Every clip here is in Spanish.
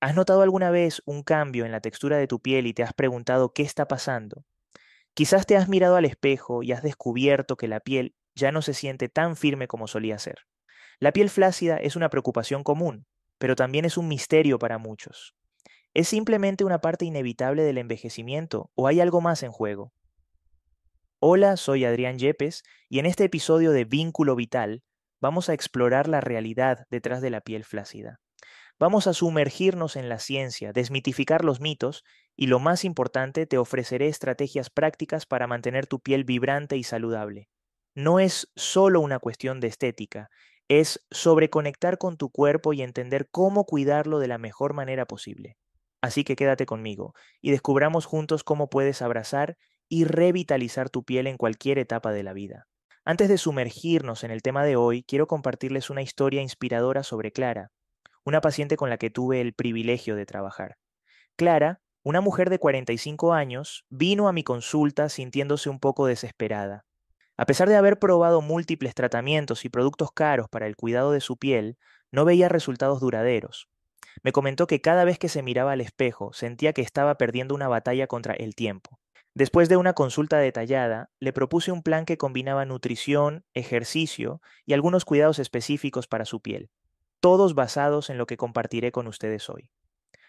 ¿Has notado alguna vez un cambio en la textura de tu piel y te has preguntado qué está pasando? Quizás te has mirado al espejo y has descubierto que la piel ya no se siente tan firme como solía ser. La piel flácida es una preocupación común, pero también es un misterio para muchos. ¿Es simplemente una parte inevitable del envejecimiento o hay algo más en juego? Hola, soy Adrián Yepes y en este episodio de Vínculo Vital vamos a explorar la realidad detrás de la piel flácida. Vamos a sumergirnos en la ciencia, desmitificar los mitos y lo más importante, te ofreceré estrategias prácticas para mantener tu piel vibrante y saludable. No es solo una cuestión de estética, es sobre conectar con tu cuerpo y entender cómo cuidarlo de la mejor manera posible. Así que quédate conmigo y descubramos juntos cómo puedes abrazar y revitalizar tu piel en cualquier etapa de la vida. Antes de sumergirnos en el tema de hoy, quiero compartirles una historia inspiradora sobre Clara, una paciente con la que tuve el privilegio de trabajar. Clara, una mujer de 45 años, vino a mi consulta sintiéndose un poco desesperada. A pesar de haber probado múltiples tratamientos y productos caros para el cuidado de su piel, no veía resultados duraderos. Me comentó que cada vez que se miraba al espejo sentía que estaba perdiendo una batalla contra el tiempo. Después de una consulta detallada, le propuse un plan que combinaba nutrición, ejercicio y algunos cuidados específicos para su piel, todos basados en lo que compartiré con ustedes hoy.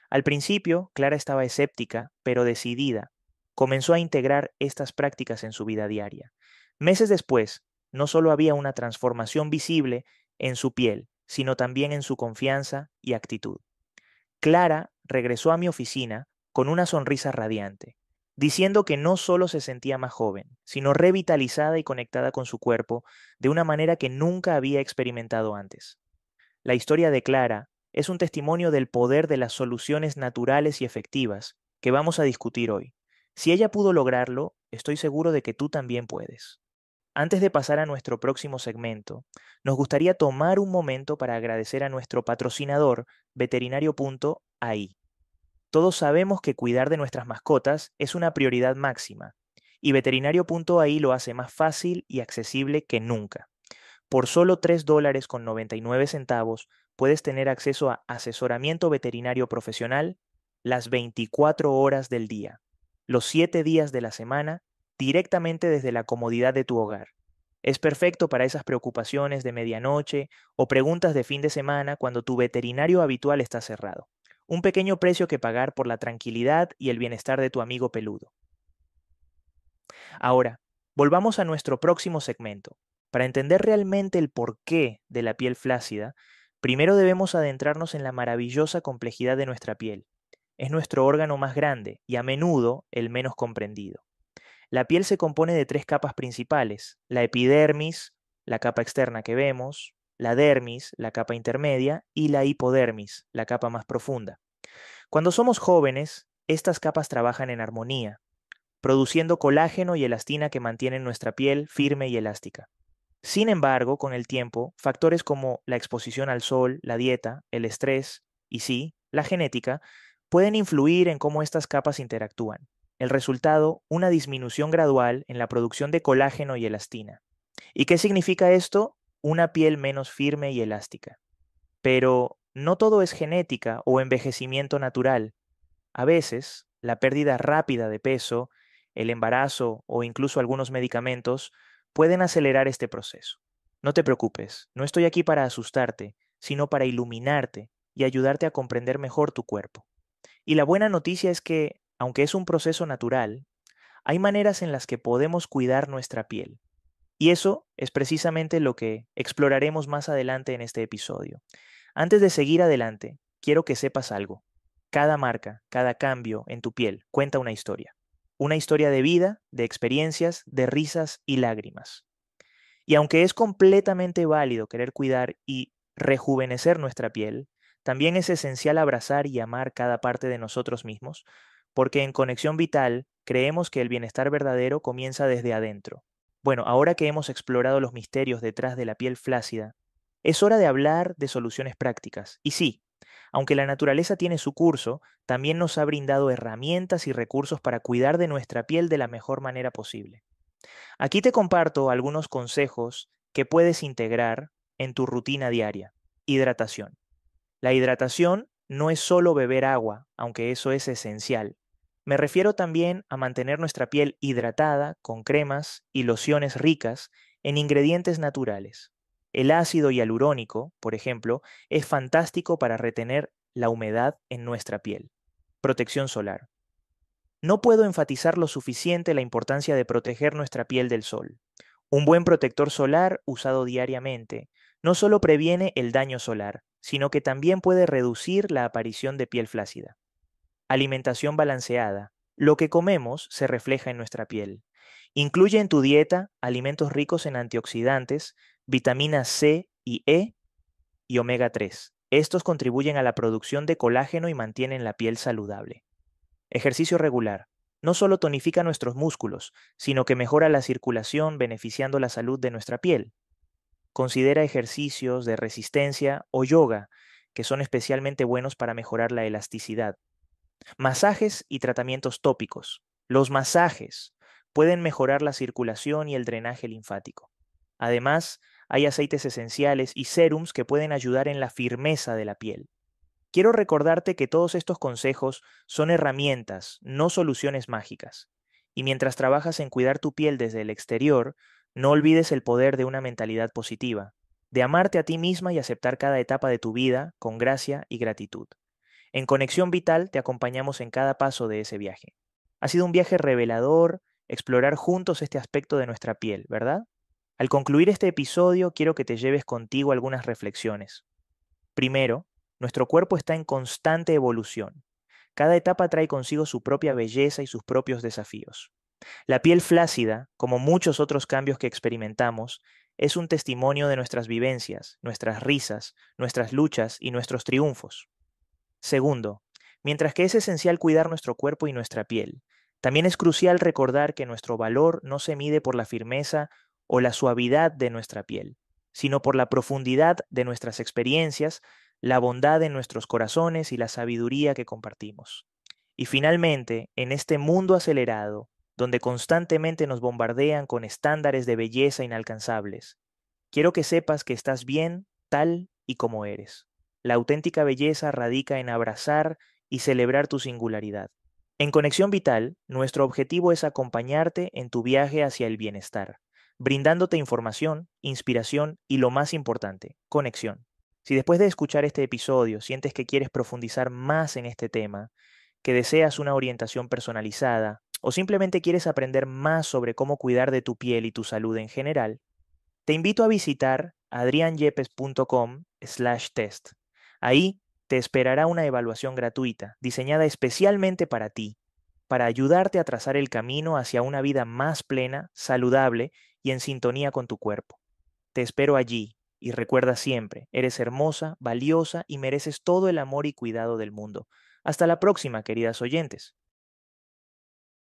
Al principio, Clara estaba escéptica, pero decidida. Comenzó a integrar estas prácticas en su vida diaria. Meses después, no solo había una transformación visible en su piel, sino también en su confianza y actitud. Clara regresó a mi oficina con una sonrisa radiante, diciendo que no solo se sentía más joven, sino revitalizada y conectada con su cuerpo de una manera que nunca había experimentado antes. La historia de Clara es un testimonio del poder de las soluciones naturales y efectivas que vamos a discutir hoy. Si ella pudo lograrlo, estoy seguro de que tú también puedes. Antes de pasar a nuestro próximo segmento, nos gustaría tomar un momento para agradecer a nuestro patrocinador, veterinario.ai. Todos sabemos que cuidar de nuestras mascotas es una prioridad máxima, y veterinario.ai lo hace más fácil y accesible que nunca. Por solo 3 dólares con 99 centavos puedes tener acceso a asesoramiento veterinario profesional las 24 horas del día, los 7 días de la semana directamente desde la comodidad de tu hogar. Es perfecto para esas preocupaciones de medianoche o preguntas de fin de semana cuando tu veterinario habitual está cerrado. Un pequeño precio que pagar por la tranquilidad y el bienestar de tu amigo peludo. Ahora, volvamos a nuestro próximo segmento. Para entender realmente el porqué de la piel flácida, primero debemos adentrarnos en la maravillosa complejidad de nuestra piel. Es nuestro órgano más grande y a menudo el menos comprendido. La piel se compone de tres capas principales, la epidermis, la capa externa que vemos, la dermis, la capa intermedia, y la hipodermis, la capa más profunda. Cuando somos jóvenes, estas capas trabajan en armonía, produciendo colágeno y elastina que mantienen nuestra piel firme y elástica. Sin embargo, con el tiempo, factores como la exposición al sol, la dieta, el estrés y sí, la genética, pueden influir en cómo estas capas interactúan. El resultado, una disminución gradual en la producción de colágeno y elastina. ¿Y qué significa esto? Una piel menos firme y elástica. Pero no todo es genética o envejecimiento natural. A veces, la pérdida rápida de peso, el embarazo o incluso algunos medicamentos pueden acelerar este proceso. No te preocupes, no estoy aquí para asustarte, sino para iluminarte y ayudarte a comprender mejor tu cuerpo. Y la buena noticia es que aunque es un proceso natural, hay maneras en las que podemos cuidar nuestra piel. Y eso es precisamente lo que exploraremos más adelante en este episodio. Antes de seguir adelante, quiero que sepas algo. Cada marca, cada cambio en tu piel cuenta una historia. Una historia de vida, de experiencias, de risas y lágrimas. Y aunque es completamente válido querer cuidar y rejuvenecer nuestra piel, también es esencial abrazar y amar cada parte de nosotros mismos, porque en Conexión Vital creemos que el bienestar verdadero comienza desde adentro. Bueno, ahora que hemos explorado los misterios detrás de la piel flácida, es hora de hablar de soluciones prácticas. Y sí, aunque la naturaleza tiene su curso, también nos ha brindado herramientas y recursos para cuidar de nuestra piel de la mejor manera posible. Aquí te comparto algunos consejos que puedes integrar en tu rutina diaria. Hidratación. La hidratación no es solo beber agua, aunque eso es esencial. Me refiero también a mantener nuestra piel hidratada con cremas y lociones ricas en ingredientes naturales. El ácido hialurónico, por ejemplo, es fantástico para retener la humedad en nuestra piel. Protección solar. No puedo enfatizar lo suficiente la importancia de proteger nuestra piel del sol. Un buen protector solar usado diariamente no solo previene el daño solar, sino que también puede reducir la aparición de piel flácida. Alimentación balanceada. Lo que comemos se refleja en nuestra piel. Incluye en tu dieta alimentos ricos en antioxidantes, vitaminas C y E y omega 3. Estos contribuyen a la producción de colágeno y mantienen la piel saludable. Ejercicio regular. No solo tonifica nuestros músculos, sino que mejora la circulación beneficiando la salud de nuestra piel. Considera ejercicios de resistencia o yoga, que son especialmente buenos para mejorar la elasticidad. Masajes y tratamientos tópicos. Los masajes pueden mejorar la circulación y el drenaje linfático. Además, hay aceites esenciales y serums que pueden ayudar en la firmeza de la piel. Quiero recordarte que todos estos consejos son herramientas, no soluciones mágicas. Y mientras trabajas en cuidar tu piel desde el exterior, no olvides el poder de una mentalidad positiva, de amarte a ti misma y aceptar cada etapa de tu vida con gracia y gratitud. En Conexión Vital te acompañamos en cada paso de ese viaje. Ha sido un viaje revelador explorar juntos este aspecto de nuestra piel, ¿verdad? Al concluir este episodio quiero que te lleves contigo algunas reflexiones. Primero, nuestro cuerpo está en constante evolución. Cada etapa trae consigo su propia belleza y sus propios desafíos. La piel flácida, como muchos otros cambios que experimentamos, es un testimonio de nuestras vivencias, nuestras risas, nuestras luchas y nuestros triunfos. Segundo, mientras que es esencial cuidar nuestro cuerpo y nuestra piel, también es crucial recordar que nuestro valor no se mide por la firmeza o la suavidad de nuestra piel, sino por la profundidad de nuestras experiencias, la bondad en nuestros corazones y la sabiduría que compartimos. Y finalmente, en este mundo acelerado, donde constantemente nos bombardean con estándares de belleza inalcanzables. Quiero que sepas que estás bien tal y como eres. La auténtica belleza radica en abrazar y celebrar tu singularidad. En Conexión Vital, nuestro objetivo es acompañarte en tu viaje hacia el bienestar, brindándote información, inspiración y lo más importante, conexión. Si después de escuchar este episodio sientes que quieres profundizar más en este tema, que deseas una orientación personalizada o simplemente quieres aprender más sobre cómo cuidar de tu piel y tu salud en general, te invito a visitar adrianyepes.com slash test. Ahí te esperará una evaluación gratuita, diseñada especialmente para ti, para ayudarte a trazar el camino hacia una vida más plena, saludable y en sintonía con tu cuerpo. Te espero allí y recuerda siempre, eres hermosa, valiosa y mereces todo el amor y cuidado del mundo. Hasta la próxima, queridas oyentes.